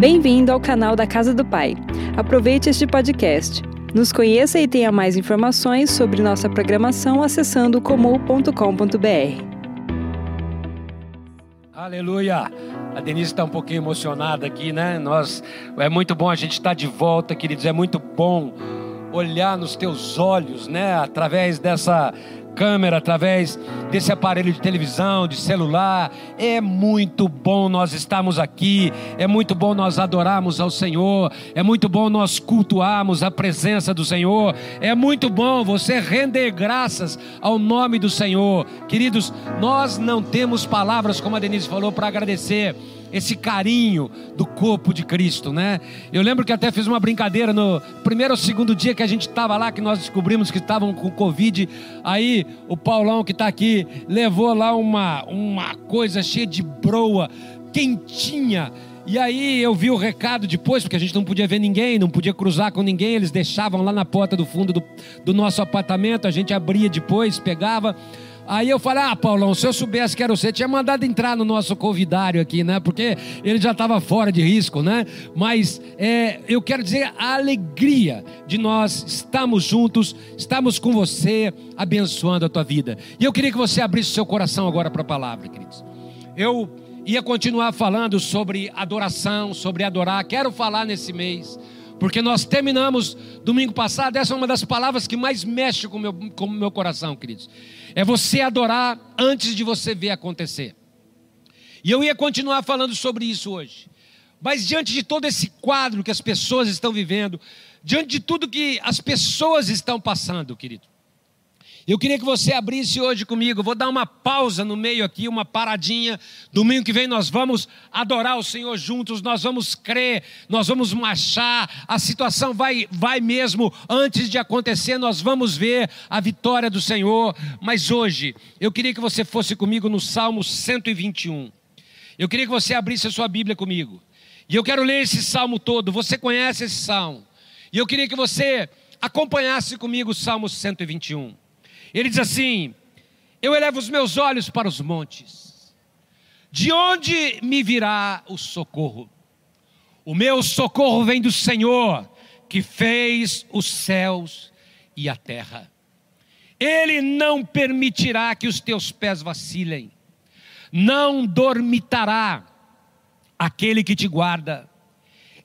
Bem-vindo ao canal da Casa do Pai. Aproveite este podcast. Nos conheça e tenha mais informações sobre nossa programação acessando comum.com.br. Aleluia! A Denise está um pouquinho emocionada aqui, né? Nós, é muito bom a gente estar de volta, queridos. É muito bom olhar nos teus olhos, né? Através dessa câmera, através desse aparelho de televisão, de celular. É muito bom nós estarmos aqui, é muito bom nós adorarmos ao Senhor, é muito bom nós cultuarmos a presença do Senhor, é muito bom você render graças ao nome do Senhor. Queridos, nós não temos palavras, como a Denise falou, para agradecer esse carinho do corpo de Cristo, né? Eu lembro que até fiz uma brincadeira no primeiro ou segundo dia que a gente estava lá, que nós descobrimos que estavam com Covid. Aí o Paulão que está aqui levou lá uma, uma coisa cheia de broa, quentinha. E aí eu vi o recado depois, porque a gente não podia ver ninguém, não podia cruzar com ninguém, eles deixavam lá na porta do fundo do, do nosso apartamento, a gente abria depois, pegava. Aí eu falei, ah, Paulão, se eu soubesse que era você, tinha mandado entrar no nosso convidário aqui, né? Porque ele já estava fora de risco, né? Mas é, eu quero dizer a alegria de nós estarmos juntos, estamos com você, abençoando a tua vida. E eu queria que você abrisse seu coração agora para a palavra, queridos. Eu ia continuar falando sobre adoração, sobre adorar. Quero falar nesse mês porque nós terminamos domingo passado, essa é uma das palavras que mais mexe com meu, com o meu coração, queridos. É você adorar antes de você ver acontecer. E eu ia continuar falando sobre isso hoje. Mas diante de todo esse quadro que as pessoas estão vivendo, diante de tudo que as pessoas estão passando, querido, eu queria que você abrisse hoje comigo. Vou dar uma pausa no meio aqui, uma paradinha. Domingo que vem nós vamos adorar o Senhor juntos, nós vamos crer, nós vamos marchar. A situação vai, vai mesmo antes de acontecer, nós vamos ver a vitória do Senhor. Mas hoje, eu queria que você fosse comigo no Salmo 121. Eu queria que você abrisse a sua Bíblia comigo. E eu quero ler esse salmo todo. Você conhece esse salmo. E eu queria que você acompanhasse comigo o Salmo 121. Ele diz assim: Eu elevo os meus olhos para os montes, de onde me virá o socorro? O meu socorro vem do Senhor, que fez os céus e a terra. Ele não permitirá que os teus pés vacilem, não dormitará aquele que te guarda.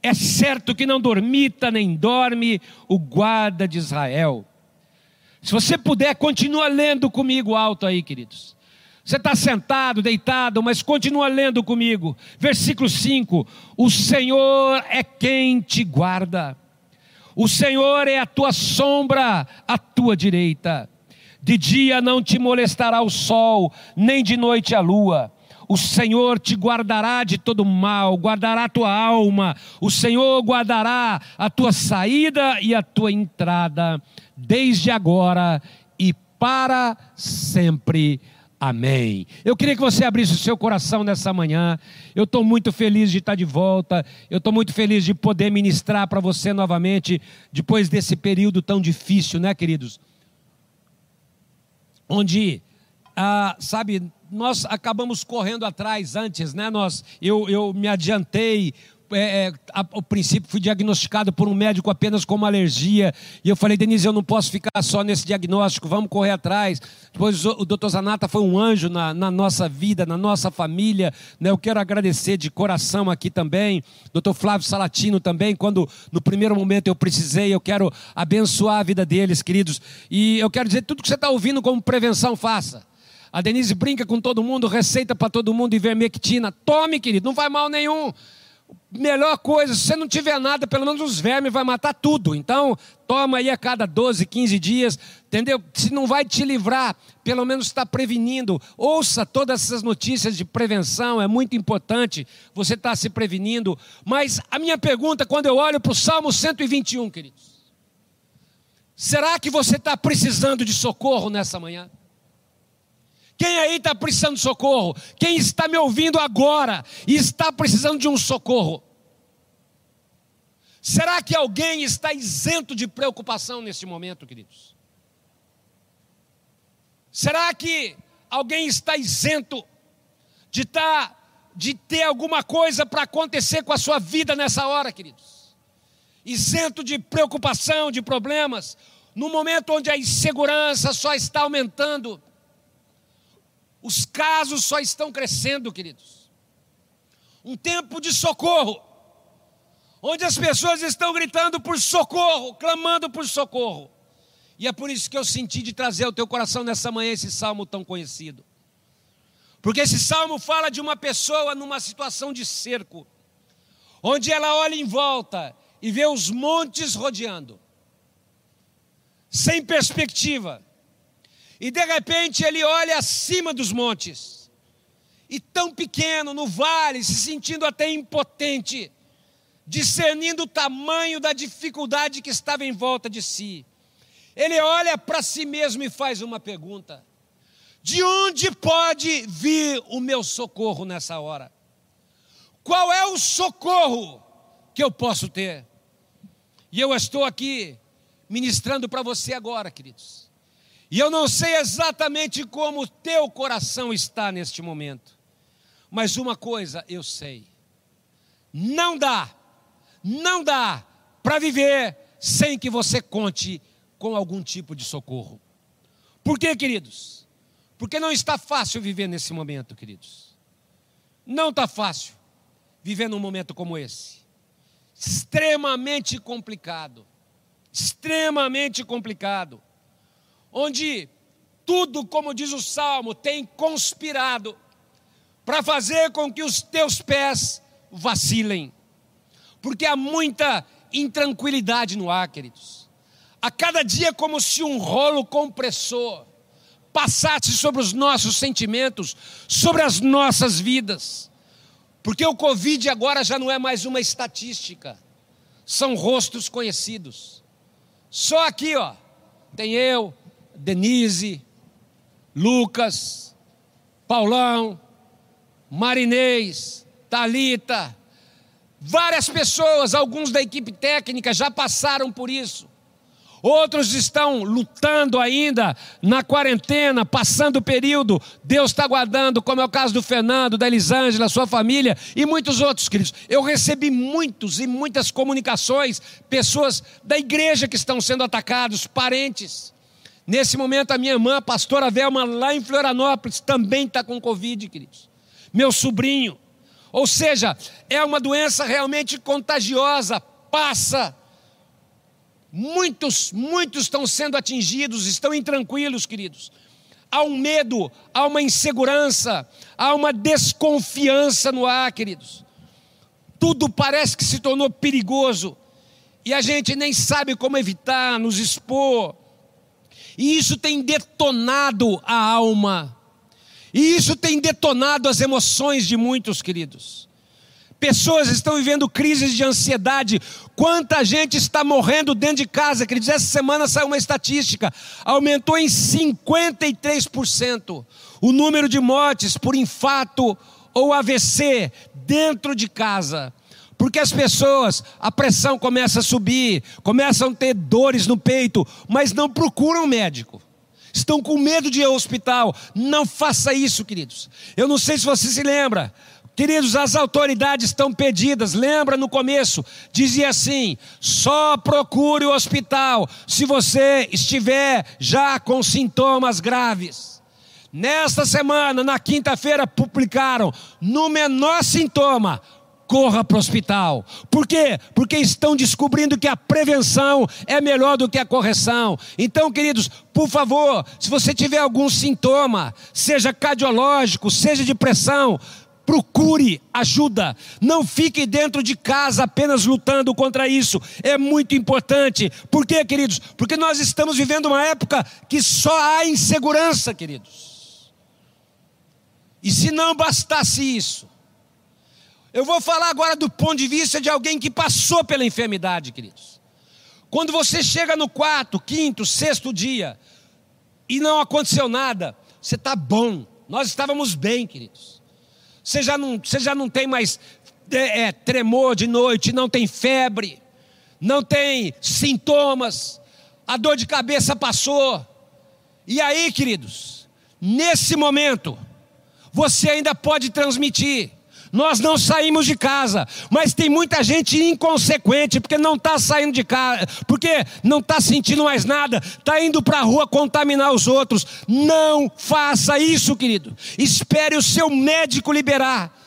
É certo que não dormita nem dorme o guarda de Israel. Se você puder, continua lendo comigo alto aí, queridos. Você está sentado, deitado, mas continua lendo comigo. Versículo 5: O Senhor é quem te guarda, o Senhor é a tua sombra à tua direita. De dia não te molestará o sol, nem de noite a lua. O Senhor te guardará de todo mal, guardará a tua alma. O Senhor guardará a tua saída e a tua entrada desde agora e para sempre. Amém. Eu queria que você abrisse o seu coração nessa manhã. Eu estou muito feliz de estar de volta. Eu estou muito feliz de poder ministrar para você novamente, depois desse período tão difícil, né, queridos? Onde, ah, sabe, nós acabamos correndo atrás antes, né? Nós, eu, eu me adiantei, é, é, ao princípio fui diagnosticado por um médico apenas com alergia. E eu falei, Denise, eu não posso ficar só nesse diagnóstico, vamos correr atrás. Depois o, o doutor Zanata foi um anjo na, na, nossa vida, na nossa família. Né? Eu quero agradecer de coração aqui também. Doutor Flávio Salatino também, quando no primeiro momento eu precisei, eu quero abençoar a vida deles, queridos. E eu quero dizer, tudo que você está ouvindo como prevenção, faça. A Denise brinca com todo mundo, receita para todo mundo ivermectina. Tome, querido, não faz mal nenhum melhor coisa, se você não tiver nada, pelo menos os vermes vai matar tudo. Então, toma aí a cada 12, 15 dias, entendeu? Se não vai te livrar, pelo menos está prevenindo. Ouça todas essas notícias de prevenção, é muito importante você estar tá se prevenindo. Mas a minha pergunta, quando eu olho para o Salmo 121, queridos, será que você está precisando de socorro nessa manhã? Quem aí está precisando de socorro? Quem está me ouvindo agora e está precisando de um socorro? Será que alguém está isento de preocupação nesse momento, queridos? Será que alguém está isento de estar de ter alguma coisa para acontecer com a sua vida nessa hora, queridos. Isento de preocupação, de problemas, no momento onde a insegurança só está aumentando, os casos só estão crescendo, queridos. Um tempo de socorro, onde as pessoas estão gritando por socorro, clamando por socorro. E é por isso que eu senti de trazer ao teu coração nessa manhã esse salmo tão conhecido. Porque esse salmo fala de uma pessoa numa situação de cerco, onde ela olha em volta e vê os montes rodeando, sem perspectiva. E de repente ele olha acima dos montes, e tão pequeno no vale, se sentindo até impotente, discernindo o tamanho da dificuldade que estava em volta de si. Ele olha para si mesmo e faz uma pergunta: de onde pode vir o meu socorro nessa hora? Qual é o socorro que eu posso ter? E eu estou aqui ministrando para você agora, queridos. E eu não sei exatamente como o teu coração está neste momento. Mas uma coisa eu sei: não dá, não dá para viver sem que você conte com algum tipo de socorro. Por quê, queridos? Porque não está fácil viver nesse momento, queridos. Não está fácil viver num momento como esse. Extremamente complicado. Extremamente complicado. Onde tudo, como diz o salmo, tem conspirado para fazer com que os teus pés vacilem. Porque há muita intranquilidade no ar, queridos. A cada dia, como se um rolo compressor passasse sobre os nossos sentimentos, sobre as nossas vidas. Porque o Covid agora já não é mais uma estatística, são rostos conhecidos. Só aqui, ó, tem eu, Denise, Lucas, Paulão, Marinês, Talita, várias pessoas, alguns da equipe técnica já passaram por isso. Outros estão lutando ainda na quarentena, passando o período. Deus está guardando, como é o caso do Fernando, da Elisângela, sua família e muitos outros, queridos. Eu recebi muitos e muitas comunicações, pessoas da igreja que estão sendo atacados, parentes. Nesse momento, a minha irmã, a pastora Velma, lá em Florianópolis, também está com Covid, queridos. Meu sobrinho. Ou seja, é uma doença realmente contagiosa, passa Muitos, muitos estão sendo atingidos, estão intranquilos, queridos. Há um medo, há uma insegurança, há uma desconfiança no ar, queridos. Tudo parece que se tornou perigoso e a gente nem sabe como evitar, nos expor. E isso tem detonado a alma, e isso tem detonado as emoções de muitos, queridos. Pessoas estão vivendo crises de ansiedade. Quanta gente está morrendo dentro de casa? Queridos, essa semana saiu uma estatística: aumentou em 53% o número de mortes por infarto ou AVC dentro de casa. Porque as pessoas, a pressão começa a subir, começam a ter dores no peito, mas não procuram médico estão com medo de ir ao hospital. Não faça isso, queridos. Eu não sei se você se lembra, Queridos, as autoridades estão pedidas. Lembra no começo? Dizia assim: só procure o hospital se você estiver já com sintomas graves. Nesta semana, na quinta-feira, publicaram: no menor sintoma, corra para o hospital. Por quê? Porque estão descobrindo que a prevenção é melhor do que a correção. Então, queridos, por favor, se você tiver algum sintoma, seja cardiológico, seja de pressão, procure ajuda. Não fique dentro de casa apenas lutando contra isso. É muito importante. Por quê, queridos? Porque nós estamos vivendo uma época que só há insegurança, queridos. E se não bastasse isso, eu vou falar agora do ponto de vista de alguém que passou pela enfermidade, queridos. Quando você chega no quarto, quinto, sexto dia e não aconteceu nada, você está bom. Nós estávamos bem, queridos. Você já não, você já não tem mais é, é, tremor de noite, não tem febre, não tem sintomas, a dor de cabeça passou. E aí, queridos, nesse momento, você ainda pode transmitir. Nós não saímos de casa, mas tem muita gente inconsequente porque não está saindo de casa, porque não está sentindo mais nada, está indo para a rua contaminar os outros. Não faça isso, querido. Espere o seu médico liberar.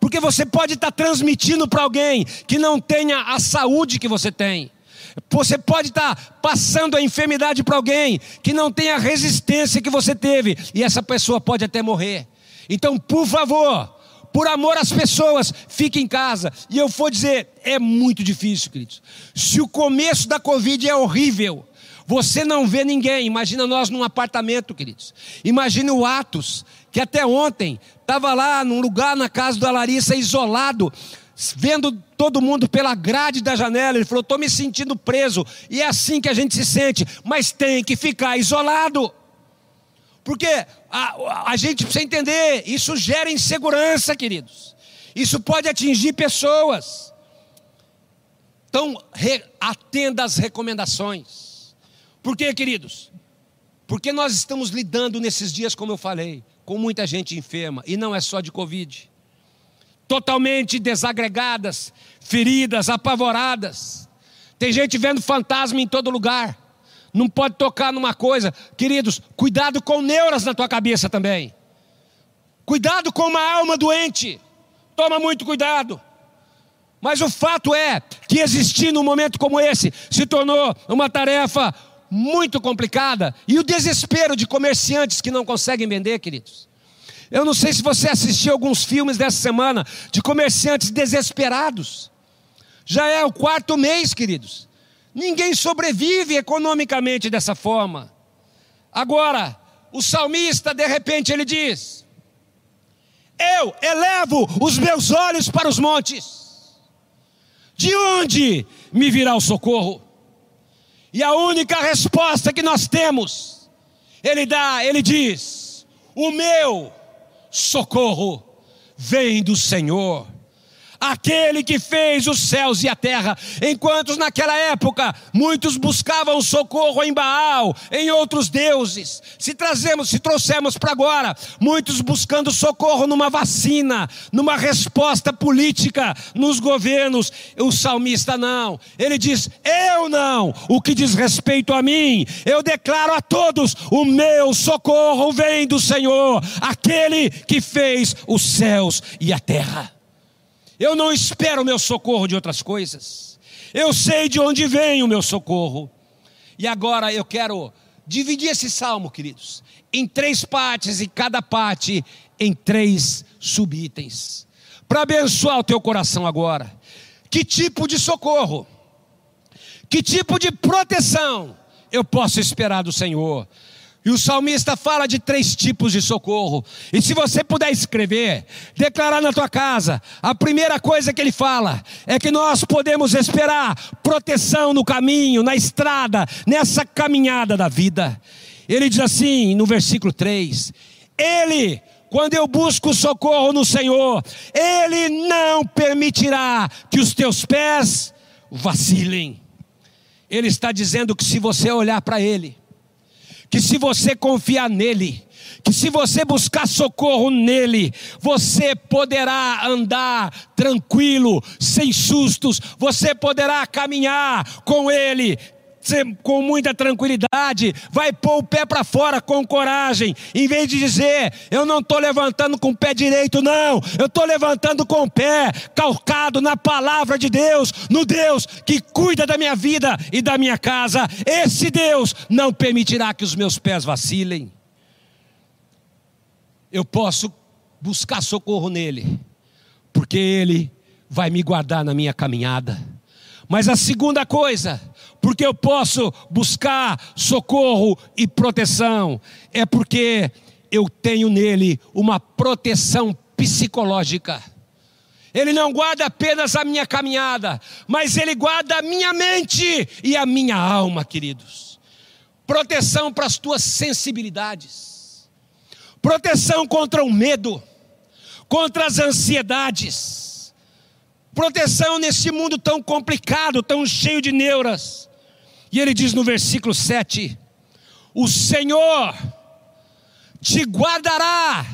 Porque você pode estar tá transmitindo para alguém que não tenha a saúde que você tem. Você pode estar passando a enfermidade para alguém que não tem a resistência que você teve, e essa pessoa pode até morrer. Então, por favor, por amor às pessoas, fique em casa. E eu vou dizer, é muito difícil, queridos. Se o começo da Covid é horrível, você não vê ninguém. Imagina nós num apartamento, queridos. Imagina o Atos, que até ontem estava lá num lugar na casa da Larissa, isolado vendo todo mundo pela grade da janela, ele falou: estou me sentindo preso, e é assim que a gente se sente, mas tem que ficar isolado, porque a, a gente precisa entender, isso gera insegurança, queridos, isso pode atingir pessoas, então re, atenda às recomendações, por quê, queridos? Porque nós estamos lidando nesses dias, como eu falei, com muita gente enferma, e não é só de Covid totalmente desagregadas, feridas, apavoradas. Tem gente vendo fantasma em todo lugar. Não pode tocar numa coisa. Queridos, cuidado com neuras na tua cabeça também. Cuidado com uma alma doente. Toma muito cuidado. Mas o fato é que existir num momento como esse se tornou uma tarefa muito complicada. E o desespero de comerciantes que não conseguem vender, queridos. Eu não sei se você assistiu alguns filmes dessa semana de comerciantes desesperados. Já é o quarto mês, queridos. Ninguém sobrevive economicamente dessa forma. Agora, o salmista, de repente, ele diz: Eu elevo os meus olhos para os montes, de onde me virá o socorro? E a única resposta que nós temos, ele dá, ele diz: O meu socorro vem do Senhor aquele que fez os céus e a terra. Enquanto naquela época muitos buscavam socorro em Baal, em outros deuses. Se trazemos, se trouxermos para agora, muitos buscando socorro numa vacina, numa resposta política nos governos. O salmista não. Ele diz: "Eu não. O que diz respeito a mim, eu declaro a todos: o meu socorro vem do Senhor, aquele que fez os céus e a terra." Eu não espero o meu socorro de outras coisas. Eu sei de onde vem o meu socorro. E agora eu quero dividir esse salmo, queridos, em três partes e cada parte em três subitens. Para abençoar o teu coração agora. Que tipo de socorro? Que tipo de proteção eu posso esperar do Senhor? E o salmista fala de três tipos de socorro. E se você puder escrever, declarar na tua casa, a primeira coisa que ele fala é que nós podemos esperar proteção no caminho, na estrada, nessa caminhada da vida. Ele diz assim no versículo 3: Ele quando eu busco socorro no Senhor, Ele não permitirá que os teus pés vacilem. Ele está dizendo que se você olhar para Ele, que se você confiar nele, que se você buscar socorro nele, você poderá andar tranquilo, sem sustos, você poderá caminhar com ele, com muita tranquilidade, vai pôr o pé para fora com coragem, em vez de dizer, eu não estou levantando com o pé direito, não, eu estou levantando com o pé calcado na palavra de Deus, no Deus que cuida da minha vida e da minha casa. Esse Deus não permitirá que os meus pés vacilem. Eu posso buscar socorro nele, porque ele vai me guardar na minha caminhada. Mas a segunda coisa, porque eu posso buscar socorro e proteção, é porque eu tenho nele uma proteção psicológica. Ele não guarda apenas a minha caminhada, mas ele guarda a minha mente e a minha alma, queridos. Proteção para as tuas sensibilidades, proteção contra o medo, contra as ansiedades, proteção nesse mundo tão complicado, tão cheio de neuras e ele diz no versículo 7: O Senhor te guardará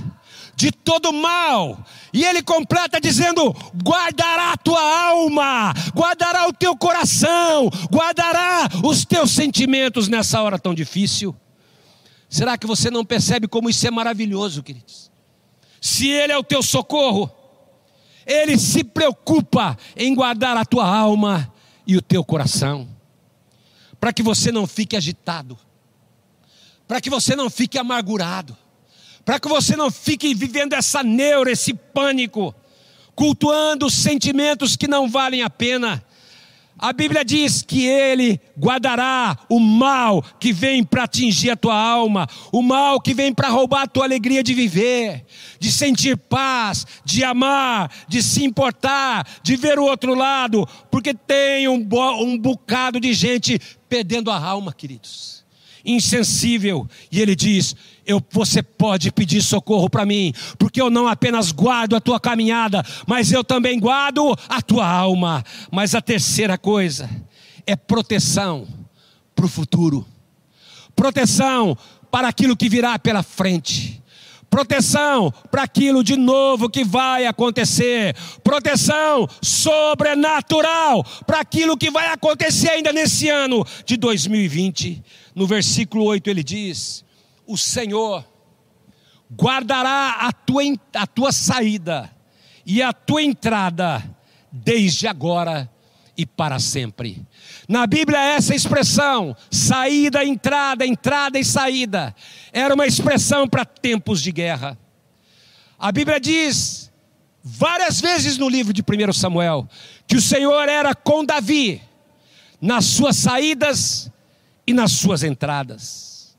de todo mal. E ele completa dizendo: guardará a tua alma, guardará o teu coração, guardará os teus sentimentos nessa hora tão difícil. Será que você não percebe como isso é maravilhoso, queridos? Se Ele é o teu socorro, Ele se preocupa em guardar a tua alma e o teu coração, para que você não fique agitado, para que você não fique amargurado, para que você não fique vivendo essa neura, esse pânico, cultuando sentimentos que não valem a pena a Bíblia diz que ele guardará o mal que vem para atingir a tua alma, o mal que vem para roubar a tua alegria de viver, de sentir paz, de amar, de se importar, de ver o outro lado, porque tem um, um bocado de gente perdendo a alma, queridos insensível. E ele diz: eu, Você pode pedir socorro para mim, porque eu não apenas guardo a tua caminhada, mas eu também guardo a tua alma. Mas a terceira coisa é proteção para o futuro, proteção para aquilo que virá pela frente proteção para aquilo de novo que vai acontecer, proteção sobrenatural para aquilo que vai acontecer ainda nesse ano de 2020. No versículo 8 ele diz: O Senhor guardará a tua, a tua saída e a tua entrada desde agora e para sempre. Na Bíblia, essa expressão, saída, entrada, entrada e saída, era uma expressão para tempos de guerra. A Bíblia diz, várias vezes no livro de 1 Samuel, que o Senhor era com Davi, nas suas saídas e nas suas entradas.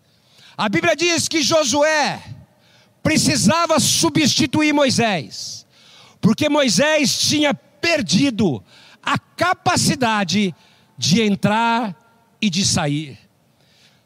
A Bíblia diz que Josué precisava substituir Moisés, porque Moisés tinha perdido a capacidade de entrar e de sair.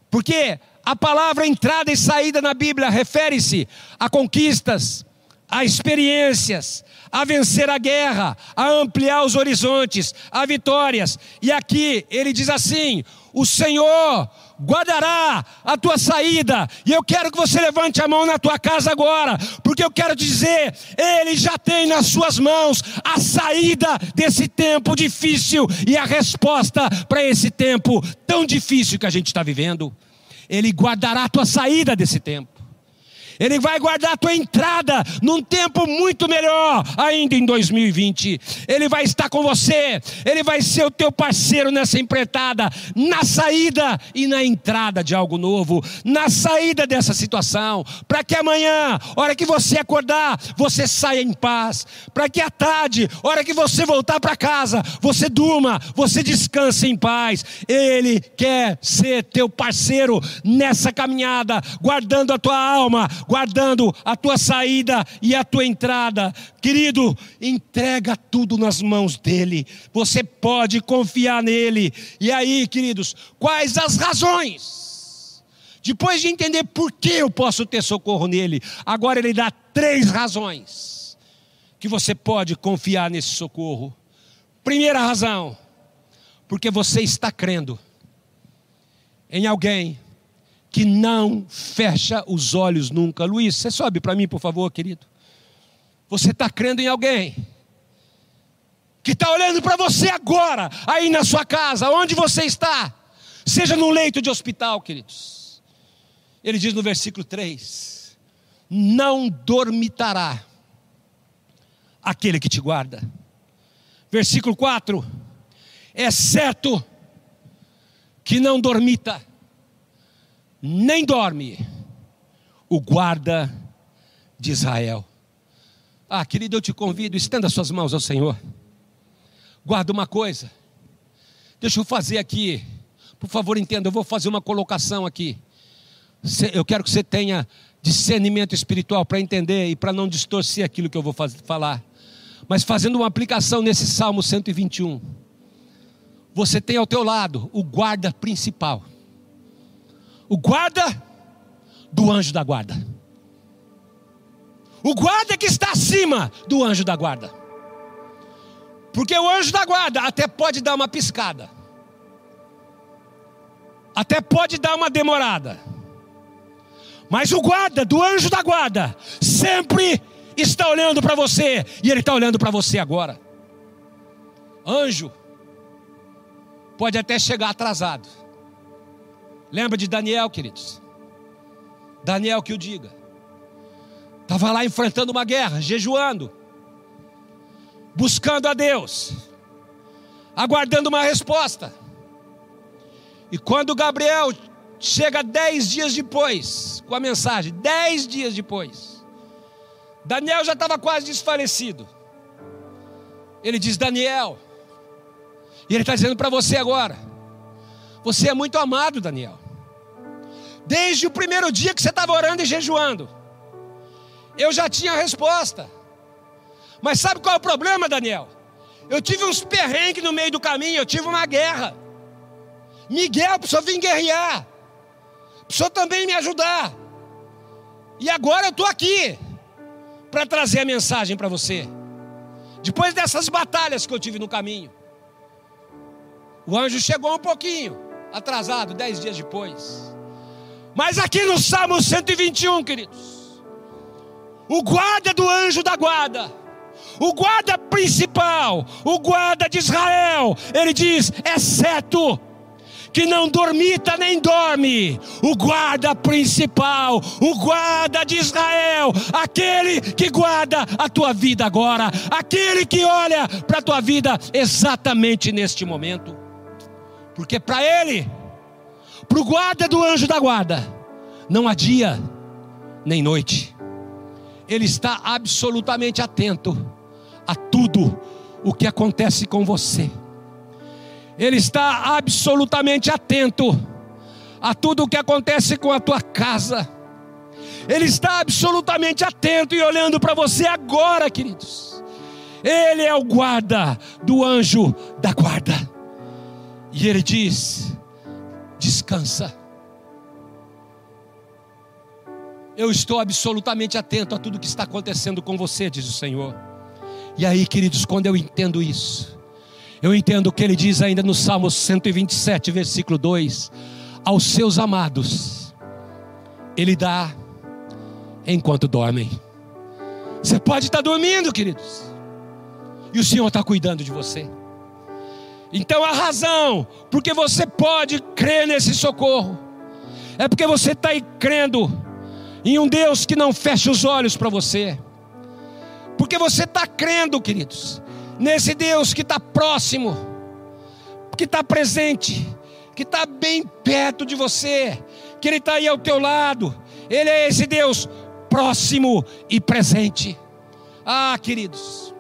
Porque a palavra entrada e saída na Bíblia refere-se a conquistas, a experiências, a vencer a guerra, a ampliar os horizontes, a vitórias. E aqui ele diz assim: o Senhor guardará a tua saída. E eu quero que você levante a mão na tua casa agora, porque eu quero dizer, Ele já tem nas suas mãos a saída desse tempo difícil e a resposta para esse tempo tão difícil que a gente está vivendo. Ele guardará a tua saída desse tempo. Ele vai guardar a tua entrada num tempo muito melhor ainda em 2020. Ele vai estar com você, ele vai ser o teu parceiro nessa empreitada, na saída e na entrada de algo novo, na saída dessa situação, para que amanhã, hora que você acordar, você saia em paz, para que à tarde, hora que você voltar para casa, você durma, você descanse em paz. Ele quer ser teu parceiro nessa caminhada, guardando a tua alma, guardando a tua saída e a tua entrada. Querido, entrega tudo nas mãos dele. Você pode confiar nele. E aí, queridos, quais as razões? Depois de entender por que eu posso ter socorro nele, agora ele dá três razões que você pode confiar nesse socorro. Primeira razão, porque você está crendo em alguém que não fecha os olhos nunca. Luiz, você sobe para mim, por favor, querido. Você está crendo em alguém que está olhando para você agora, aí na sua casa, onde você está, seja num leito de hospital, queridos. Ele diz no versículo 3: Não dormitará aquele que te guarda. Versículo 4: É certo que não dormita nem dorme o guarda de Israel. Ah, querido, eu te convido, estenda suas mãos ao Senhor. Guarda uma coisa. Deixa eu fazer aqui. Por favor, entenda, eu vou fazer uma colocação aqui. Eu quero que você tenha discernimento espiritual para entender e para não distorcer aquilo que eu vou falar. Mas fazendo uma aplicação nesse Salmo 121. Você tem ao teu lado o guarda principal o guarda do anjo da guarda. O guarda que está acima do anjo da guarda. Porque o anjo da guarda até pode dar uma piscada, até pode dar uma demorada, mas o guarda do anjo da guarda sempre está olhando para você e Ele está olhando para você agora. Anjo pode até chegar atrasado. Lembra de Daniel, queridos? Daniel que o diga. Estava lá enfrentando uma guerra, jejuando, buscando a Deus, aguardando uma resposta. E quando Gabriel chega dez dias depois, com a mensagem, dez dias depois, Daniel já estava quase desfalecido. Ele diz: Daniel, e ele está dizendo para você agora: você é muito amado, Daniel. Desde o primeiro dia que você estava orando e jejuando, eu já tinha a resposta. Mas sabe qual é o problema, Daniel? Eu tive uns perrengues no meio do caminho, eu tive uma guerra. Miguel precisou vir guerrear, precisou também me ajudar. E agora eu estou aqui para trazer a mensagem para você. Depois dessas batalhas que eu tive no caminho, o anjo chegou um pouquinho atrasado, dez dias depois. Mas aqui no Salmo 121, queridos, o guarda do anjo da guarda, o guarda principal, o guarda de Israel, ele diz: exceto que não dormita nem dorme, o guarda principal, o guarda de Israel, aquele que guarda a tua vida agora, aquele que olha para a tua vida exatamente neste momento, porque para ele, para o guarda do anjo da guarda, não há dia nem noite ele está absolutamente atento a tudo o que acontece com você. Ele está absolutamente atento a tudo o que acontece com a tua casa. Ele está absolutamente atento e olhando para você agora, queridos. Ele é o guarda do anjo da guarda. E ele diz: descansa. Eu estou absolutamente atento a tudo que está acontecendo com você, diz o Senhor. E aí, queridos, quando eu entendo isso, eu entendo o que ele diz ainda no Salmo 127, versículo 2: Aos seus amados, ele dá enquanto dormem. Você pode estar dormindo, queridos, e o Senhor está cuidando de você. Então a razão porque você pode crer nesse socorro é porque você está aí crendo em um Deus que não fecha os olhos para você, porque você está crendo, queridos, nesse Deus que está próximo, que está presente, que está bem perto de você, que Ele está aí ao teu lado, Ele é esse Deus próximo e presente. Ah, queridos,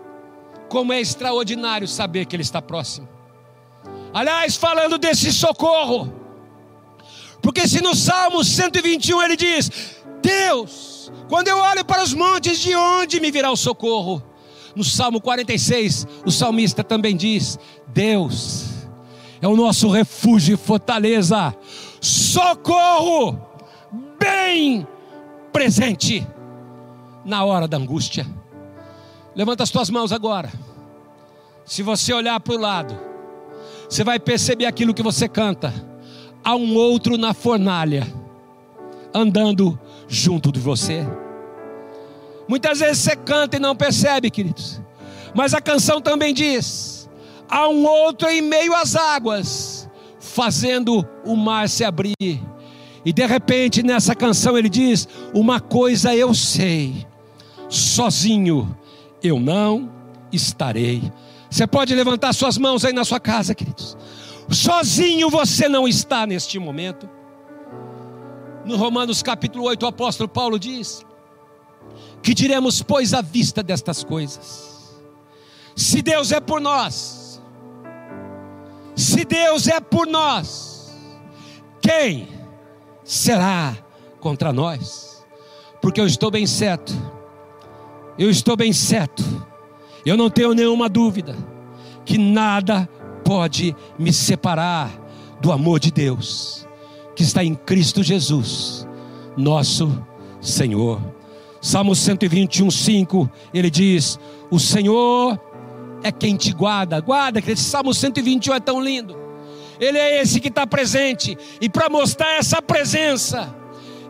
como é extraordinário saber que Ele está próximo. Aliás, falando desse socorro, porque se no Salmo 121 ele diz: Deus, quando eu olho para os montes, de onde me virá o socorro? No Salmo 46, o salmista também diz: Deus é o nosso refúgio e fortaleza, socorro bem presente na hora da angústia. Levanta as tuas mãos agora. Se você olhar para o lado, você vai perceber aquilo que você canta. Há um outro na fornalha, andando junto de você. Muitas vezes você canta e não percebe, queridos. Mas a canção também diz: há um outro em meio às águas, fazendo o mar se abrir. E de repente nessa canção ele diz: Uma coisa eu sei, sozinho eu não estarei. Você pode levantar suas mãos aí na sua casa, queridos. Sozinho você não está neste momento. No Romanos capítulo 8, o apóstolo Paulo diz: Que diremos, pois, à vista destas coisas? Se Deus é por nós, se Deus é por nós, quem será contra nós? Porque eu estou bem certo, eu estou bem certo, eu não tenho nenhuma dúvida, que nada pode me separar do amor de Deus que está em Cristo Jesus, nosso Senhor. Salmo 121, 5, ele diz: O Senhor é quem te guarda. Guarda, que esse Salmo 121 é tão lindo. Ele é esse que está presente. E para mostrar essa presença,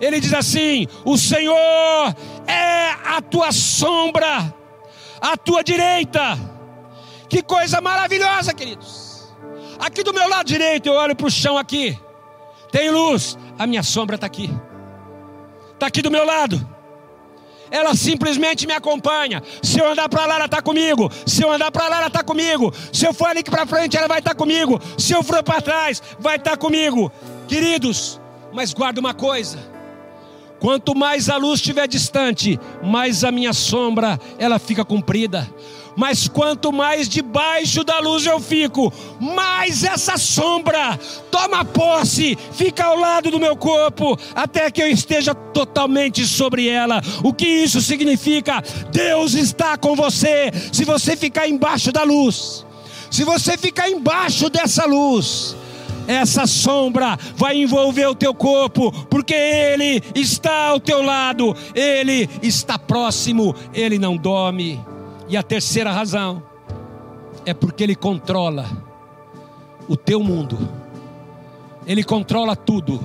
ele diz assim: O Senhor é a tua sombra, a tua direita. Que coisa maravilhosa, queridos. Aqui do meu lado direito, eu olho para o chão aqui. Tem luz, a minha sombra está aqui. Está aqui do meu lado. Ela simplesmente me acompanha. Se eu andar para lá, ela está comigo. Se eu andar para lá, ela está comigo. Se eu for ali para frente, ela vai estar tá comigo. Se eu for para trás, vai estar tá comigo. Queridos, mas guarda uma coisa. Quanto mais a luz estiver distante, mais a minha sombra ela fica comprida. Mas quanto mais debaixo da luz eu fico, mais essa sombra toma posse, fica ao lado do meu corpo, até que eu esteja totalmente sobre ela. O que isso significa? Deus está com você. Se você ficar embaixo da luz, se você ficar embaixo dessa luz, essa sombra vai envolver o teu corpo, porque Ele está ao teu lado, Ele está próximo, Ele não dorme. E a terceira razão é porque Ele controla o teu mundo, Ele controla tudo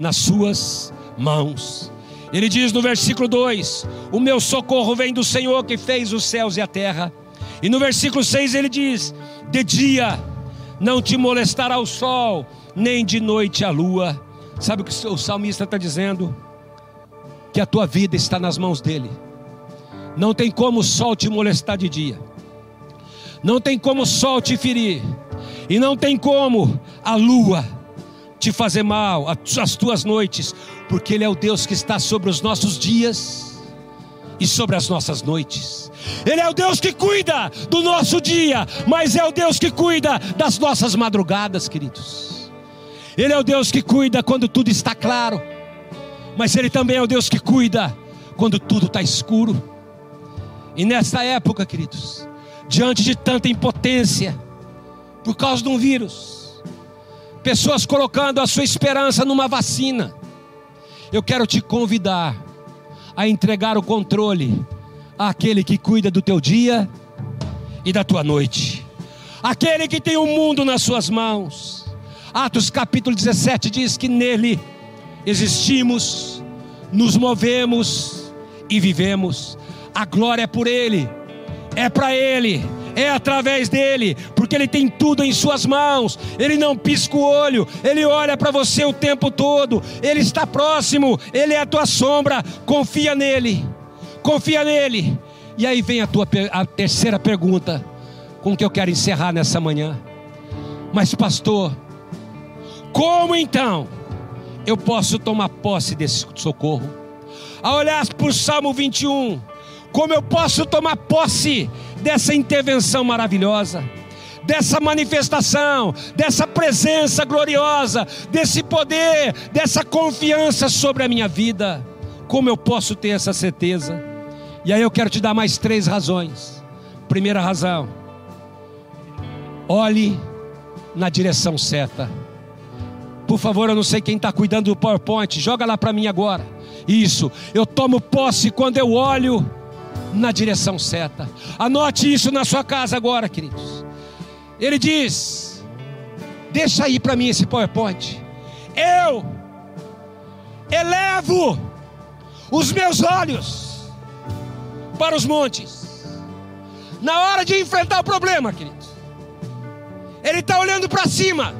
nas Suas mãos. Ele diz no versículo 2: O meu socorro vem do Senhor que fez os céus e a terra. E no versículo 6 ele diz: De dia não te molestará o sol, nem de noite a lua. Sabe o que o salmista está dizendo? Que a tua vida está nas mãos dele. Não tem como o sol te molestar de dia. Não tem como o sol te ferir. E não tem como a lua te fazer mal, as tuas noites, porque Ele é o Deus que está sobre os nossos dias e sobre as nossas noites. Ele é o Deus que cuida do nosso dia, mas é o Deus que cuida das nossas madrugadas, queridos. Ele é o Deus que cuida quando tudo está claro, mas Ele também é o Deus que cuida quando tudo está escuro. E nessa época, queridos, diante de tanta impotência, por causa de um vírus, pessoas colocando a sua esperança numa vacina, eu quero te convidar a entregar o controle àquele que cuida do teu dia e da tua noite, aquele que tem o mundo nas suas mãos. Atos capítulo 17 diz que nele existimos, nos movemos e vivemos. A glória é por Ele, é para Ele, é através dele, porque Ele tem tudo em Suas mãos. Ele não pisca o olho, Ele olha para você o tempo todo, Ele está próximo, Ele é a tua sombra. Confia nele, confia nele. E aí vem a tua a terceira pergunta, com que eu quero encerrar nessa manhã. Mas, pastor, como então eu posso tomar posse desse socorro? A olhar para o Salmo 21, como eu posso tomar posse dessa intervenção maravilhosa, dessa manifestação, dessa presença gloriosa, desse poder, dessa confiança sobre a minha vida? Como eu posso ter essa certeza? E aí eu quero te dar mais três razões. Primeira razão, olhe na direção certa. Por favor, eu não sei quem está cuidando do PowerPoint, joga lá para mim agora. Isso, eu tomo posse quando eu olho na direção certa. Anote isso na sua casa agora, queridos. Ele diz: Deixa aí para mim esse PowerPoint. Eu elevo os meus olhos para os montes. Na hora de enfrentar o problema, queridos. Ele está olhando para cima.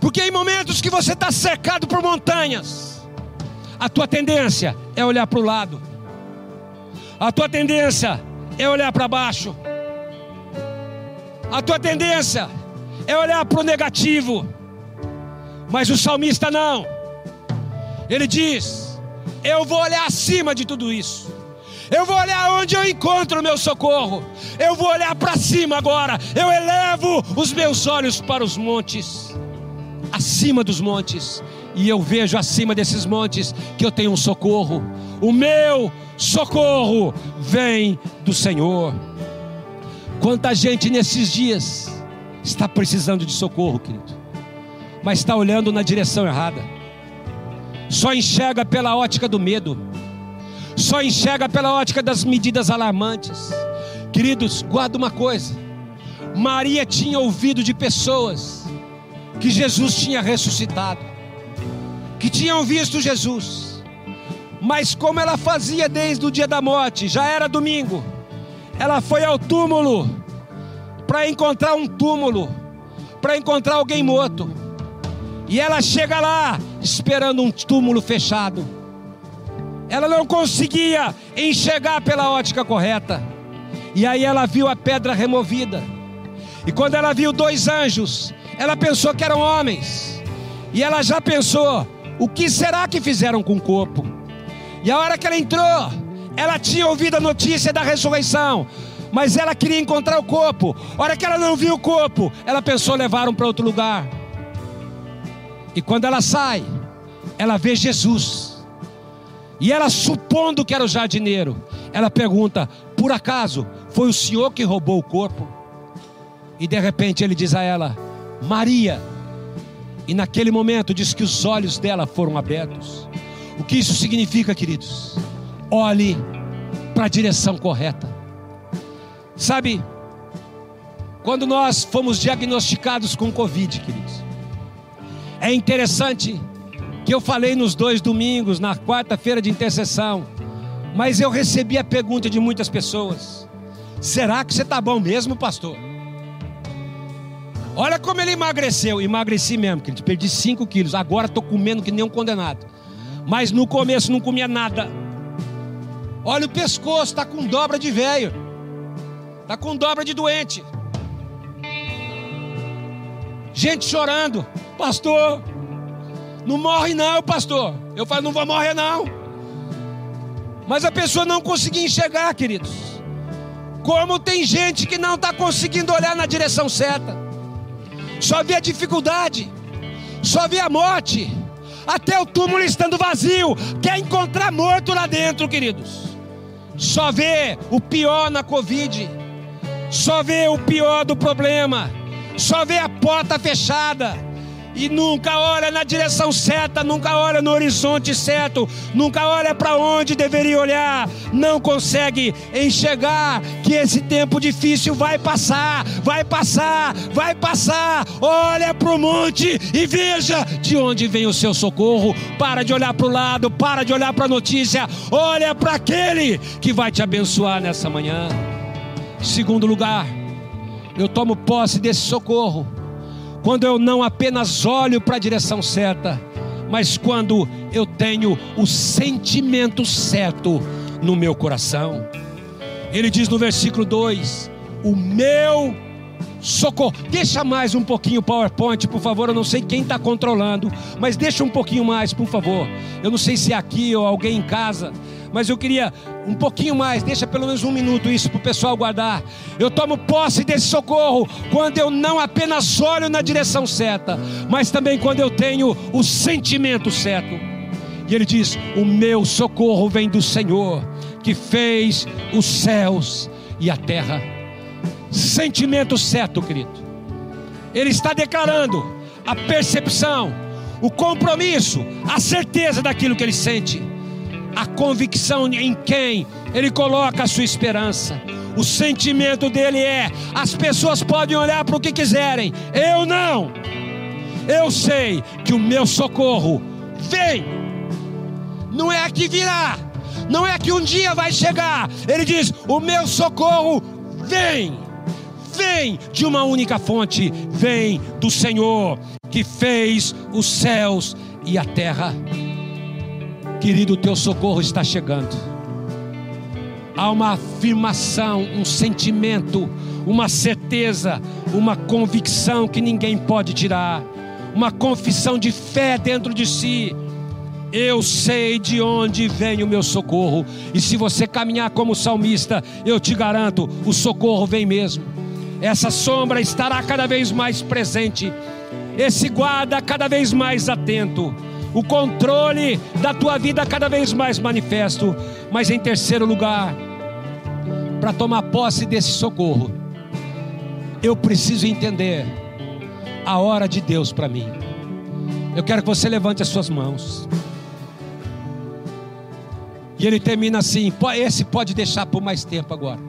Porque em momentos que você está cercado por montanhas, a tua tendência é olhar para o lado, a tua tendência é olhar para baixo, a tua tendência é olhar para o negativo, mas o salmista não, ele diz: Eu vou olhar acima de tudo isso. Eu vou olhar onde eu encontro o meu socorro. Eu vou olhar para cima agora. Eu elevo os meus olhos para os montes, acima dos montes e eu vejo acima desses montes que eu tenho um socorro. O meu socorro vem do Senhor. Quanta gente nesses dias está precisando de socorro, querido, mas está olhando na direção errada, só enxerga pela ótica do medo, só enxerga pela ótica das medidas alarmantes. Queridos, guarda uma coisa: Maria tinha ouvido de pessoas que Jesus tinha ressuscitado que tinham visto Jesus, Mas como ela fazia desde o dia da morte, já era domingo, ela foi ao túmulo para encontrar um túmulo, para encontrar alguém morto. E ela chega lá esperando um túmulo fechado. Ela não conseguia enxergar pela ótica correta. E aí ela viu a pedra removida. E quando ela viu dois anjos, ela pensou que eram homens. E ela já pensou: o que será que fizeram com o corpo? E a hora que ela entrou, ela tinha ouvido a notícia da ressurreição, mas ela queria encontrar o corpo. A hora que ela não viu o corpo, ela pensou levaram para outro lugar. E quando ela sai, ela vê Jesus. E ela, supondo que era o jardineiro, ela pergunta: Por acaso foi o senhor que roubou o corpo? E de repente ele diz a ela: Maria. E naquele momento diz que os olhos dela foram abertos. O que isso significa, queridos? Olhe para a direção correta. Sabe, quando nós fomos diagnosticados com Covid, queridos, é interessante que eu falei nos dois domingos, na quarta-feira de intercessão, mas eu recebi a pergunta de muitas pessoas: será que você está bom mesmo, pastor? Olha como ele emagreceu. Emagreci mesmo, querido. Perdi 5 quilos. Agora estou comendo que nem um condenado. Mas no começo não comia nada. Olha o pescoço, está com dobra de velho. Está com dobra de doente. Gente chorando. Pastor, não morre não, pastor. Eu falo, não vou morrer não. Mas a pessoa não conseguia enxergar, queridos. Como tem gente que não está conseguindo olhar na direção certa só vê a dificuldade, só vê a morte, até o túmulo estando vazio, quer encontrar morto lá dentro, queridos. Só vê o pior na Covid, só vê o pior do problema, só vê a porta fechada e nunca olha na direção certa, nunca olha no horizonte certo, nunca olha para onde deveria olhar, não consegue enxergar que esse tempo difícil vai passar, vai passar, vai passar. Olha para o monte e veja de onde vem o seu socorro. Para de olhar para o lado, para de olhar para a notícia, olha para aquele que vai te abençoar nessa manhã. Segundo lugar, eu tomo posse desse socorro quando eu não apenas olho para a direção certa, mas quando eu tenho o sentimento certo no meu coração. Ele diz no versículo 2: O meu socorro. Deixa mais um pouquinho o PowerPoint, por favor. Eu não sei quem está controlando, mas deixa um pouquinho mais, por favor. Eu não sei se é aqui ou alguém em casa mas eu queria um pouquinho mais, deixa pelo menos um minuto isso para o pessoal guardar. Eu tomo posse desse socorro quando eu não apenas olho na direção certa, mas também quando eu tenho o sentimento certo. E ele diz: O meu socorro vem do Senhor, que fez os céus e a terra. Sentimento certo, querido. Ele está declarando a percepção, o compromisso, a certeza daquilo que ele sente a convicção em quem ele coloca a sua esperança. O sentimento dele é: as pessoas podem olhar para o que quiserem, eu não. Eu sei que o meu socorro vem, não é que virá, não é que um dia vai chegar. Ele diz: o meu socorro vem, vem de uma única fonte, vem do Senhor que fez os céus e a terra. Querido, o teu socorro está chegando. Há uma afirmação, um sentimento, uma certeza, uma convicção que ninguém pode tirar, uma confissão de fé dentro de si. Eu sei de onde vem o meu socorro, e se você caminhar como salmista, eu te garanto, o socorro vem mesmo. Essa sombra estará cada vez mais presente, esse guarda cada vez mais atento o controle da tua vida cada vez mais manifesto. Mas em terceiro lugar, para tomar posse desse socorro, eu preciso entender a hora de Deus para mim. Eu quero que você levante as suas mãos. E ele termina assim: esse pode deixar por mais tempo agora.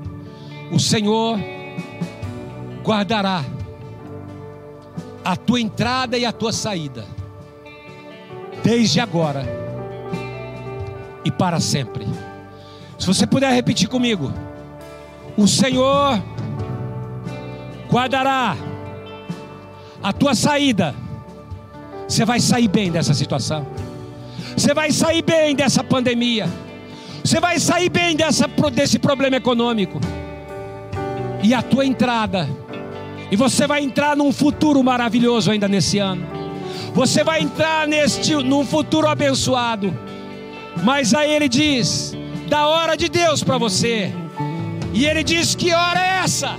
O Senhor guardará a tua entrada e a tua saída desde agora e para sempre. Se você puder repetir comigo, o Senhor guardará a tua saída. Você vai sair bem dessa situação. Você vai sair bem dessa pandemia. Você vai sair bem dessa, desse problema econômico. E a tua entrada. E você vai entrar num futuro maravilhoso ainda nesse ano. Você vai entrar neste num futuro abençoado. Mas aí ele diz: da hora de Deus para você. E ele diz: que hora é essa?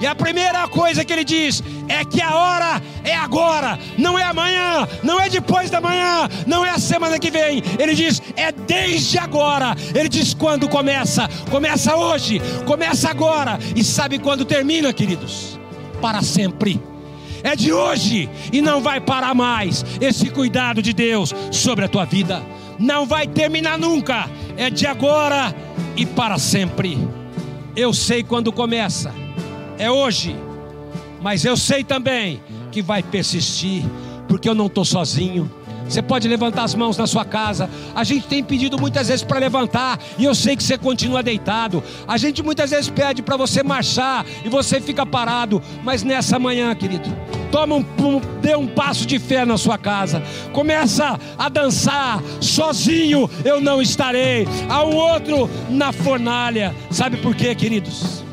E a primeira coisa que ele diz é que a hora é agora, não é amanhã, não é depois da manhã, não é a semana que vem. Ele diz é desde agora. Ele diz quando começa? Começa hoje, começa agora. E sabe quando termina, queridos? Para sempre. É de hoje e não vai parar mais esse cuidado de Deus sobre a tua vida. Não vai terminar nunca. É de agora e para sempre. Eu sei quando começa é hoje, mas eu sei também que vai persistir, porque eu não estou sozinho. Você pode levantar as mãos na sua casa. A gente tem pedido muitas vezes para levantar e eu sei que você continua deitado. A gente muitas vezes pede para você marchar e você fica parado. Mas nessa manhã, querido, toma um, um, dê um passo de fé na sua casa. Começa a dançar. Sozinho eu não estarei. Há um outro na fornalha. Sabe por quê, queridos?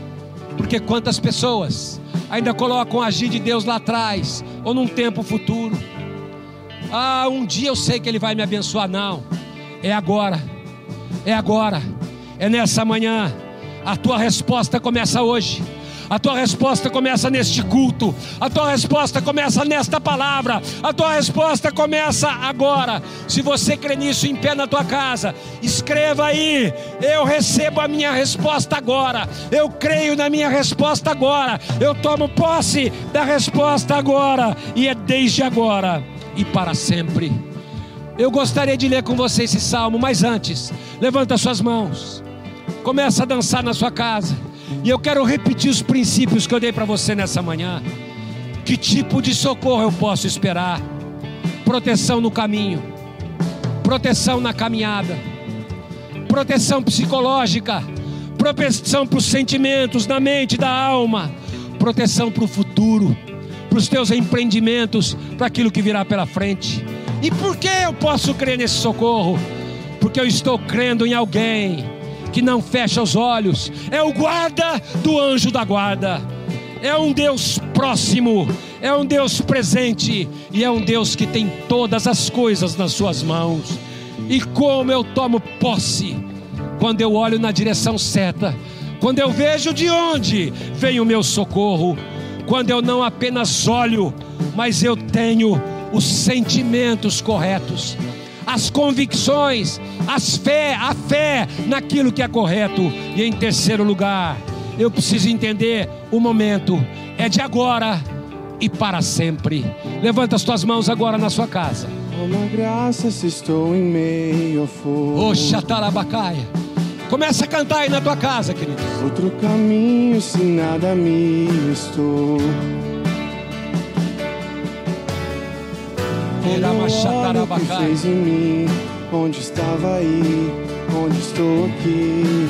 Porque quantas pessoas ainda colocam agir de Deus lá atrás ou num tempo futuro? Ah, um dia eu sei que Ele vai me abençoar. Não, é agora, é agora, é nessa manhã. A tua resposta começa hoje. A tua resposta começa neste culto. A tua resposta começa nesta palavra. A tua resposta começa agora. Se você crê nisso em pé na tua casa, escreva aí. Eu recebo a minha resposta agora. Eu creio na minha resposta agora. Eu tomo posse da resposta agora. E é desde agora e para sempre. Eu gostaria de ler com você esse salmo, mas antes, levanta suas mãos. Começa a dançar na sua casa. E eu quero repetir os princípios que eu dei para você nessa manhã. Que tipo de socorro eu posso esperar? Proteção no caminho, proteção na caminhada, proteção psicológica, proteção para os sentimentos, na mente, da alma, proteção para o futuro, para os teus empreendimentos, para aquilo que virá pela frente. E por que eu posso crer nesse socorro? Porque eu estou crendo em alguém que não fecha os olhos, é o guarda do anjo da guarda, é um Deus próximo, é um Deus presente e é um Deus que tem todas as coisas nas suas mãos. E como eu tomo posse quando eu olho na direção certa, quando eu vejo de onde vem o meu socorro, quando eu não apenas olho, mas eu tenho os sentimentos corretos as convicções, as fé, a fé naquilo que é correto. E em terceiro lugar, eu preciso entender o momento é de agora e para sempre. Levanta as tuas mãos agora na sua casa. Uma graça se estou em meio ao fogo. Oxatarabacaia. Começa a cantar aí na tua casa, querido. Outro caminho se nada me estou. Olha o que fez em mim, onde estava aí, onde estou aqui.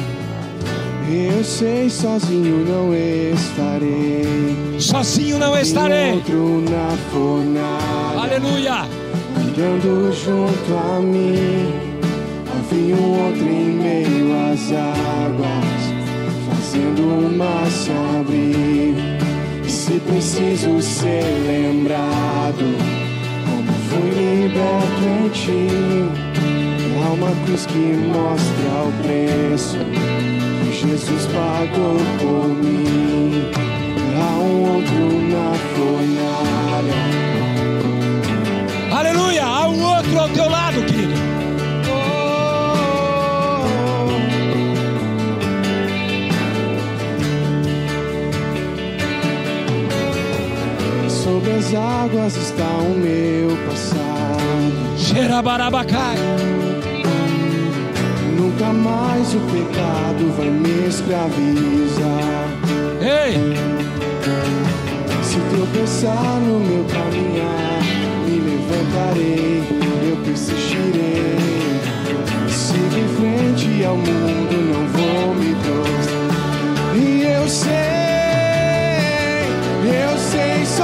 Eu sei, sozinho não estarei. Sozinho não estarei. Outro na fornalha. Aleluia. Andando junto a mim. Havia um outro em meio às águas, fazendo uma se abrir. E se preciso ser lembrado fui liberto em ti. Há uma cruz que mostra o preço que Jesus pagou por mim. Há um outro na fornalha. Aleluia! Há um outro ao teu lado, sobre as águas está o meu passado. Xerabarabacai. Nunca mais o pecado vai me escravizar. Ei! Se tropeçar no meu caminhar, me levantarei, eu persistirei. Sigo em frente ao mundo, não vou me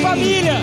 família.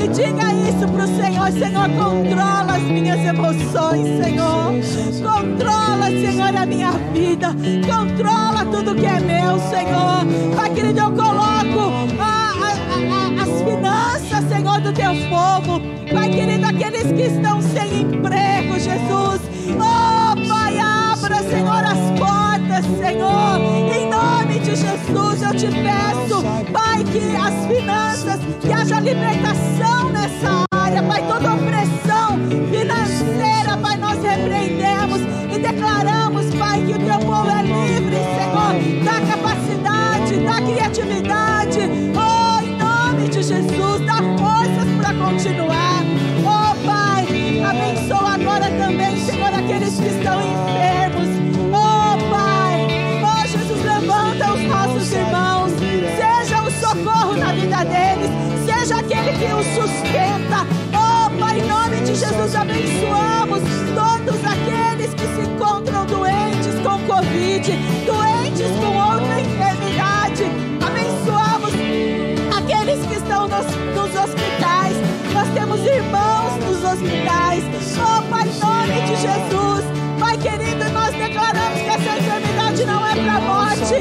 E diga isso para o Senhor: Senhor, controla as minhas emoções, Senhor. Controla, Senhor, a minha vida. Controla tudo que é meu, Senhor. Pai querido, eu coloco a, a, a, as finanças, Senhor, do teu povo. Pai querido, aqueles que estão sem emprego, Jesus. Oh, Pai, abra, Senhor, as portas, Senhor. Jesus, eu te peço, Pai, que as finanças, que haja libertação nessa área, Pai, toda opressão financeira, Pai, nós repreendemos Deus, abençoamos todos aqueles que se encontram doentes com Covid, doentes com outra enfermidade. Abençoamos aqueles que estão nos, nos hospitais. Nós temos irmãos nos hospitais. Oh, Pai, nome de Jesus. Pai querido, nós declaramos que essa enfermidade não é para morte,